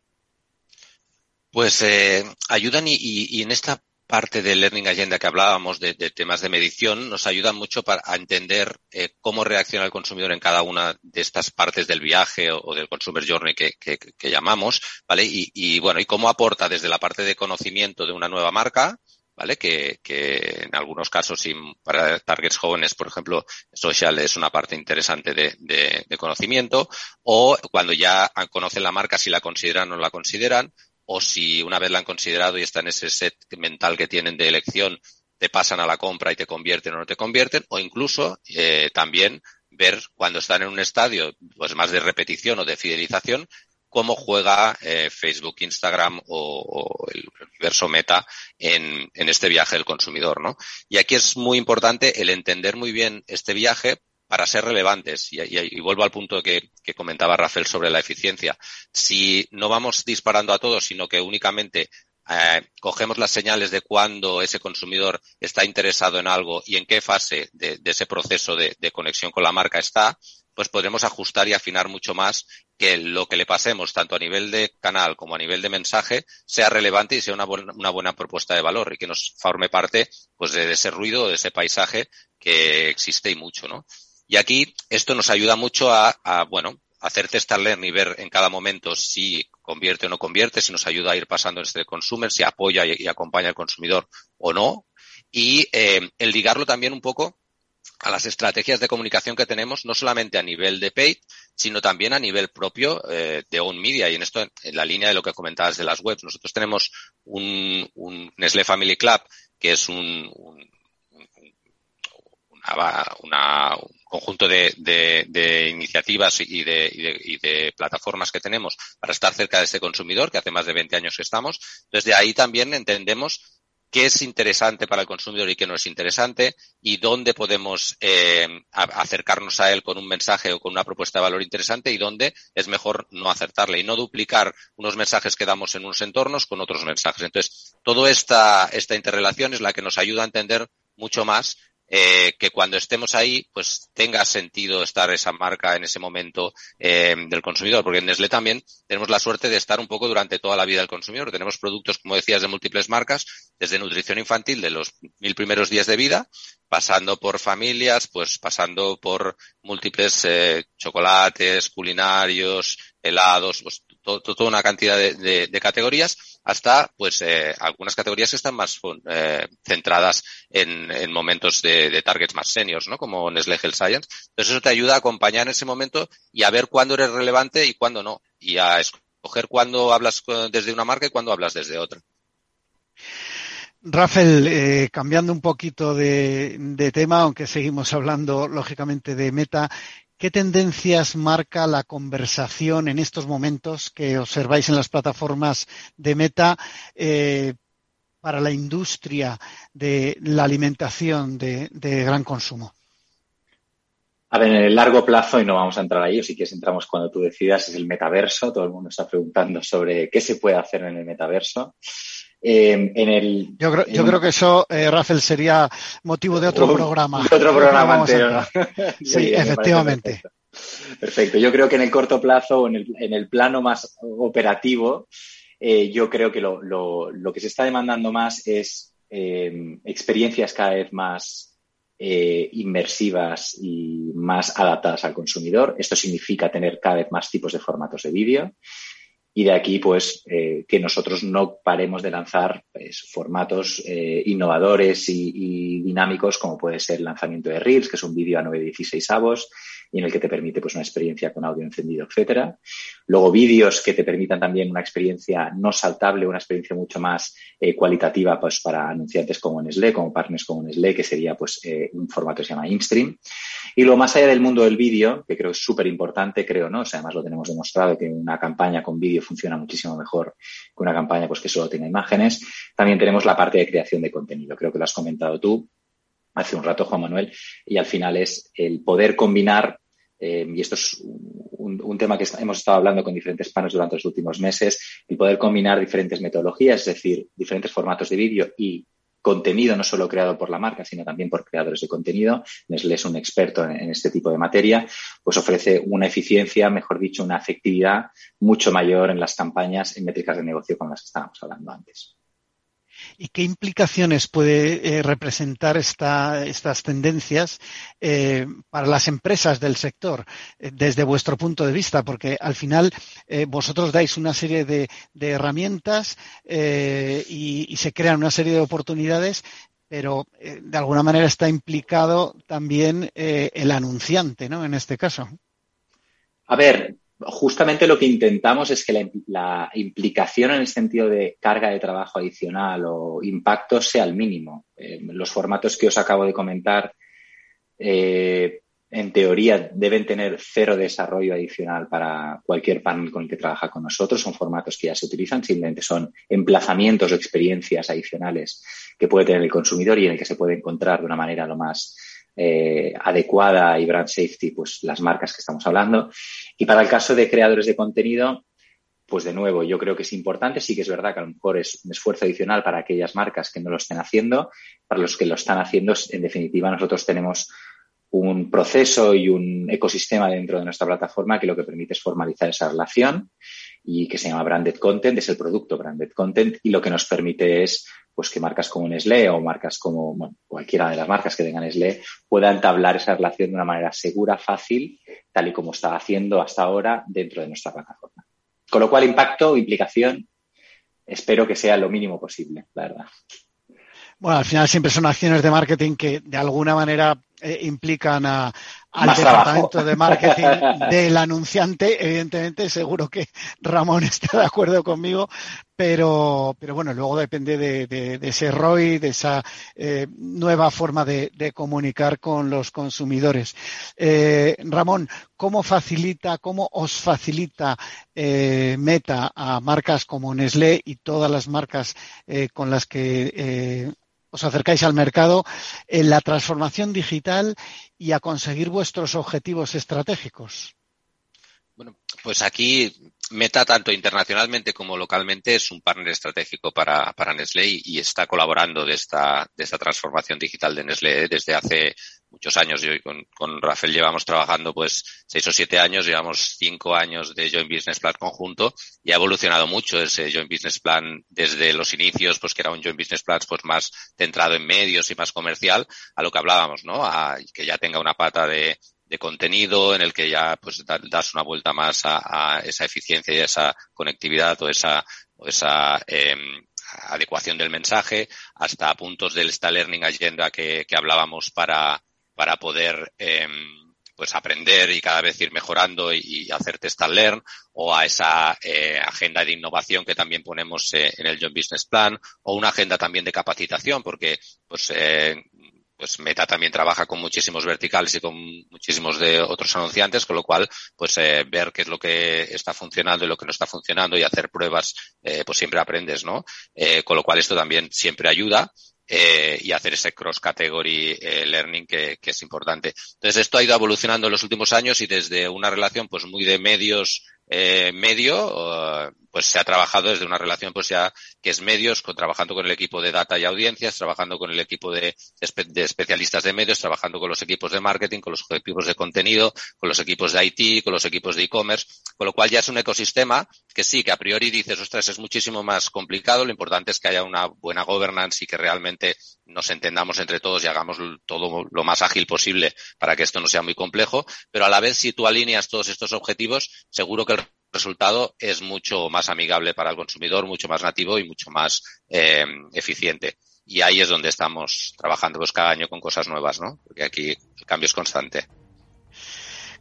Pues eh, ayudan y, en esta parte del Learning Agenda que hablábamos de, temas de medición nos ayuda mucho para entender eh, cómo reacciona el consumidor en cada una de estas partes del viaje o, del consumer journey que, llamamos, ¿vale? Y, bueno, y cómo aporta desde la parte de conocimiento de una nueva marca, ¿vale? Que, en algunos casos, para targets jóvenes, por ejemplo, social es una parte interesante de conocimiento, o cuando ya conocen la marca, si la consideran o no la consideran, o si una vez la han considerado y está en ese set mental que tienen de elección, te pasan a la compra y te convierten o no te convierten, o incluso eh, también ver cuando están en un estadio pues más de repetición o de fidelización, cómo juega eh, Facebook, Instagram o, el universo meta en, en, este viaje del consumidor, ¿no? Y aquí es muy importante el entender muy bien este viaje para ser relevantes. Y, vuelvo al punto que, comentaba Rafael sobre la eficiencia. Si no vamos disparando a todos, sino que únicamente eh, cogemos las señales de cuándo ese consumidor está interesado en algo y en qué fase de, ese proceso de, conexión con la marca está, pues podremos ajustar y afinar mucho más que lo que le pasemos, tanto a nivel de canal como a nivel de mensaje, sea relevante y sea una, buena, una buena propuesta de valor y que nos forme parte pues, de ese ruido, de ese paisaje que existe y mucho, ¿no? Y aquí esto nos ayuda mucho a, bueno, hacer test y ver en cada momento si convierte o no convierte, si nos ayuda a ir pasando en este consumer, si apoya y, acompaña al consumidor o no. Y eh, el ligarlo también un poco a las estrategias de comunicación que tenemos, no solamente a nivel de paid, sino también a nivel propio eh, de own media. Y en esto, en la línea de lo que comentabas de las webs, nosotros tenemos un, un Family Club, que es un, un una, un conjunto de, iniciativas y de, y, de, plataformas que tenemos para estar cerca de este consumidor, que hace más de 20 años que estamos. Desde ahí también entendemos qué es interesante para el consumidor y qué no es interesante y dónde podemos eh, acercarnos a él con un mensaje o con una propuesta de valor interesante y dónde es mejor no acertarle y no duplicar unos mensajes que damos en unos entornos con otros mensajes. Entonces, toda esta, esta interrelación es la que nos ayuda a entender mucho más eh, que cuando estemos ahí, pues tenga sentido estar esa marca en ese momento eh, del consumidor, porque en Nestlé también tenemos la suerte de estar un poco durante toda la vida del consumidor. Tenemos productos, como decías, de múltiples marcas, desde nutrición infantil de los mil primeros días de vida, pasando por familias, pues pasando por múltiples eh, chocolates, culinarios, helados, pues toda una cantidad de, categorías, hasta pues eh, algunas categorías que están más eh, centradas en, momentos de, targets más seniors, ¿no? Como Nestlé Health Science. Entonces eso te ayuda a acompañar en ese momento y a ver cuándo eres relevante y cuándo no. Y a escoger cuándo hablas desde una marca y cuándo hablas desde otra. Rafael, eh, cambiando un poquito de, tema, aunque seguimos hablando lógicamente de meta, ¿Qué tendencias marca la conversación en estos momentos que observáis en las plataformas de Meta eh, para la industria de la alimentación de, gran consumo? A ver, en el largo plazo, y no vamos a entrar ahí, o si quieres entramos cuando tú decidas, es el metaverso. Todo el mundo está preguntando sobre qué se puede hacer en el metaverso. Eh, en el, yo creo, yo creo que eso, eh, Rafael, sería motivo de otro programa. De otro programa entero. sí, efectivamente. Perfecto. Yo creo que en el corto plazo, en el, en el plano más operativo, eh, yo creo que lo, lo, lo, que se está demandando más es eh, experiencias cada vez más eh, inmersivas y más adaptadas al consumidor. Esto significa tener cada vez más tipos de formatos de vídeo. Y de aquí, pues, eh, que nosotros no paremos de lanzar pues, formatos eh, innovadores y, dinámicos, como puede ser el lanzamiento de Reels, que es un vídeo a 9.16 avos, y en el que te permite pues una experiencia con audio encendido, etcétera. Luego vídeos que te permitan también una experiencia no saltable, una experiencia mucho más eh, cualitativa pues para anunciantes como Nestlé, como partners como Nestlé, que sería pues eh, un formato que se llama InStream. Y luego más allá del mundo del vídeo, que creo es súper importante, creo, ¿no? Además lo tenemos demostrado que una campaña con vídeo funciona muchísimo mejor que una campaña pues que solo tenga imágenes. También tenemos la parte de creación de contenido. Creo que lo has comentado tú hace un rato, Juan Manuel, y al final es el poder combinar eh, y esto es un, tema que hemos estado hablando con diferentes panos durante los últimos meses, el poder combinar diferentes metodologías, es decir, diferentes formatos de vídeo y contenido no solo creado por la marca, sino también por creadores de contenido. Nestlé es un experto en, en, este tipo de materia, pues ofrece una eficiencia, mejor dicho, una efectividad mucho mayor en las campañas en métricas de negocio con las que estábamos hablando antes. ¿Y qué implicaciones puede eh, representar esta, estas tendencias eh, para las empresas del sector eh, desde vuestro punto de vista? Porque al final eh, vosotros dais una serie de, herramientas y, y, se crean una serie de oportunidades, pero de alguna manera está implicado también el anunciante, ¿no? En este caso. A ver, justamente lo que intentamos es que la, la, implicación en el sentido de carga de trabajo adicional o impacto sea el mínimo. Eh, los formatos que os acabo de comentar, eh, en teoría, deben tener cero desarrollo adicional para cualquier panel con el que trabaja con nosotros. Son formatos que ya se utilizan, simplemente son emplazamientos o experiencias adicionales que puede tener el consumidor y en el que se puede encontrar de una manera lo más eh, adecuada y brand safety, pues las marcas que estamos hablando. Y para el caso de creadores de contenido, pues de nuevo, yo creo que es importante. Sí que es verdad que a lo mejor es un esfuerzo adicional para aquellas marcas que no lo estén haciendo. Para los que lo están haciendo, en definitiva, nosotros tenemos un proceso y un ecosistema dentro de nuestra plataforma que lo que permite es formalizar esa relación y que se llama branded content, es el producto branded content y lo que nos permite es pues que marcas como Nestlé o marcas como cualquiera de las marcas que tengan Nestlé puedan entablar esa relación de una manera segura, fácil, tal y como está haciendo hasta ahora dentro de nuestra plataforma. Con lo cual, impacto, implicación, espero que sea lo mínimo posible, la verdad. Bueno, al final siempre son acciones de marketing que de alguna manera eh, implican a, al Más departamento de marketing del anunciante. Evidentemente, seguro que Ramón está de acuerdo conmigo, pero, pero bueno, luego depende de, de, de ese ROI, de esa eh, nueva forma de, de, comunicar con los consumidores. Eh, Ramón, ¿cómo facilita, cómo os facilita eh, Meta a marcas como Nestlé y todas las marcas eh, con las que eh, os acercáis al mercado en la transformación digital y a conseguir vuestros objetivos estratégicos? Bueno, pues aquí Meta, tanto internacionalmente como localmente, es un partner estratégico para, para Nestlé y, está colaborando de esta, de esta transformación digital de Nestlé desde hace muchos años. Yo con, con Rafael llevamos trabajando pues seis o siete años, llevamos cinco años de Joint Business Plan conjunto y ha evolucionado mucho ese Joint Business Plan desde los inicios, pues que era un Joint Business Plan pues más centrado en medios y más comercial, a lo que hablábamos, ¿no? A que ya tenga una pata de, de contenido en el que ya pues das una vuelta más a, esa eficiencia y a esa conectividad o esa, o esa eh, adecuación del mensaje hasta puntos del Star Learning Agenda que, hablábamos para, para poder eh, pues aprender y cada vez ir mejorando y, y hacer test learn o a esa eh, agenda de innovación que también ponemos eh, en el John Business Plan o una agenda también de capacitación porque pues eh, pues Meta también trabaja con muchísimos verticales y con muchísimos de otros anunciantes, con lo cual, pues eh, ver qué es lo que está funcionando y lo que no está funcionando y hacer pruebas, eh, pues siempre aprendes, ¿no? Eh, con lo cual esto también siempre ayuda. Eh, y hacer ese cross category eh, learning que, que, es importante. Entonces esto ha ido evolucionando en los últimos años y desde una relación pues muy de medios eh, medio, pues se ha trabajado desde una relación pues ya que es medios, con, trabajando con el equipo de data y audiencias, trabajando con el equipo de, especialistas de medios, trabajando con los equipos de marketing, con los equipos de contenido, con los equipos de IT, con los equipos de e-commerce, con lo cual ya es un ecosistema que sí, que a priori dices, ostras, es muchísimo más complicado, lo importante es que haya una buena governance y que realmente nos entendamos entre todos y hagamos todo lo más ágil posible para que esto no sea muy complejo, pero a la vez si tú alineas todos estos objetivos, seguro que el resultado es mucho más amigable para el consumidor, mucho más nativo y mucho más eh, eficiente. Y ahí es donde estamos trabajando pues cada año con cosas nuevas, ¿no? Porque aquí el cambio es constante.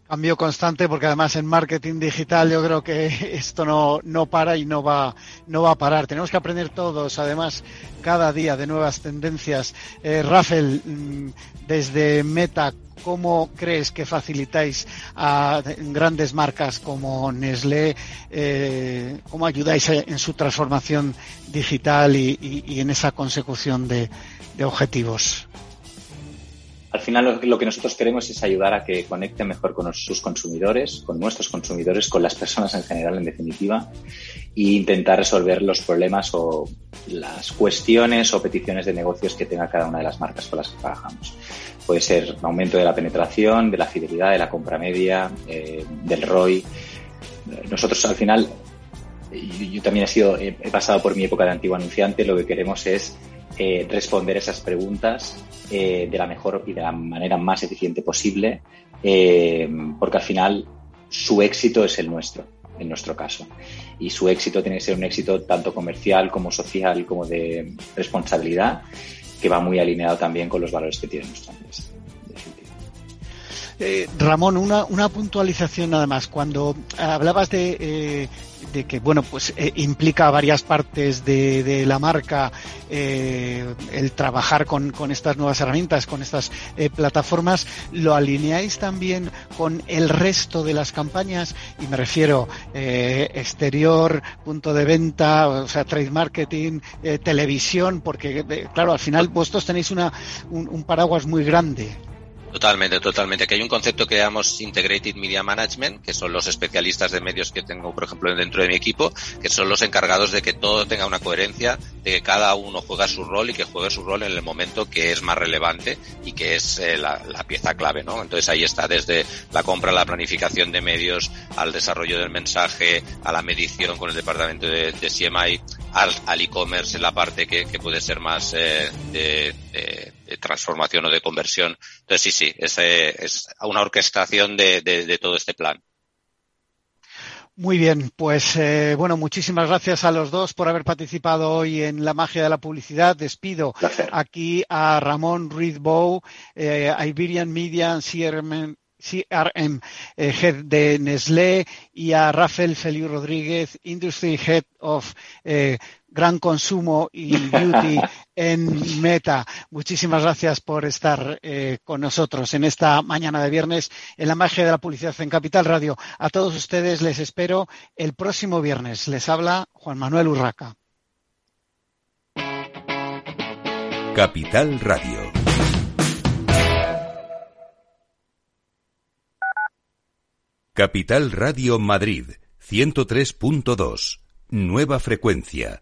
Cambio constante porque además en marketing digital yo creo que esto no, no para y no va, no va a parar. Tenemos que aprender todos, además, cada día de nuevas tendencias. Eh, Rafael, mm, desde Meta, ¿cómo crees que facilitáis a grandes marcas como Nestlé? Eh, ¿Cómo ayudáis en su transformación digital y, en esa consecución de objetivos? Al final lo, que nosotros queremos es ayudar a que conecten mejor con sus consumidores, con nuestros consumidores, con las personas en general, en definitiva, e intentar resolver los problemas o las cuestiones o peticiones de negocios que tenga cada una de las marcas con las que trabajamos. Puede ser aumento de la penetración, de la fidelidad, de la compra media, eh, del ROI. Nosotros al final, yo, también he, sido, he pasado por mi época de antiguo anunciante, lo que queremos es eh, responder esas preguntas eh, de la mejor y de la manera más eficiente posible, eh, porque al final su éxito es el nuestro, en nuestro caso. Y su éxito tiene que ser un éxito tanto comercial como social como de responsabilidad, que va muy alineado también con los valores que tiene nuestra empresa. Ramón, una, una puntualización nada más. Cuando hablabas de de que bueno pues eh, implica varias partes de, la marca eh, el trabajar con, estas nuevas herramientas con estas eh, plataformas. Lo alineáis también con el resto de las campañas y me refiero exterior punto de venta o sea trade marketing televisión porque claro al final vosotros tenéis una un paraguas muy grande Totalmente, totalmente. Que hay un concepto que llamamos Integrated Media Management, que son los especialistas de medios que tengo, por ejemplo, dentro de mi equipo, que son los encargados de que todo tenga una coherencia, de que cada uno juega su rol y que juegue su rol en el momento que es más relevante y que es eh, la, pieza clave, ¿no? Entonces ahí está desde la compra, la planificación de medios, al desarrollo del mensaje, a la medición con el departamento de, CMI, al, e-commerce en la parte que, puede ser más eh, de transformación o de conversión. Entonces sí, sí, es, es una orquestación de, todo este plan. Muy bien, pues eh, bueno, muchísimas gracias a los dos por haber participado hoy en la magia de la publicidad. Despido aquí a Ramón Ruiz Bow, eh, Iberian Media CRM, CRM eh, Head de Nestlé y a Rafael Feliu Rodríguez, Industry Head of gran consumo y beauty en Meta. Muchísimas gracias por estar eh, con nosotros en esta mañana de viernes en la magia de la publicidad en Capital Radio. A todos ustedes les espero el próximo viernes. Les habla Juan Manuel Urraca. Capital Radio. Capital Radio Madrid, 103.2. Nueva frecuencia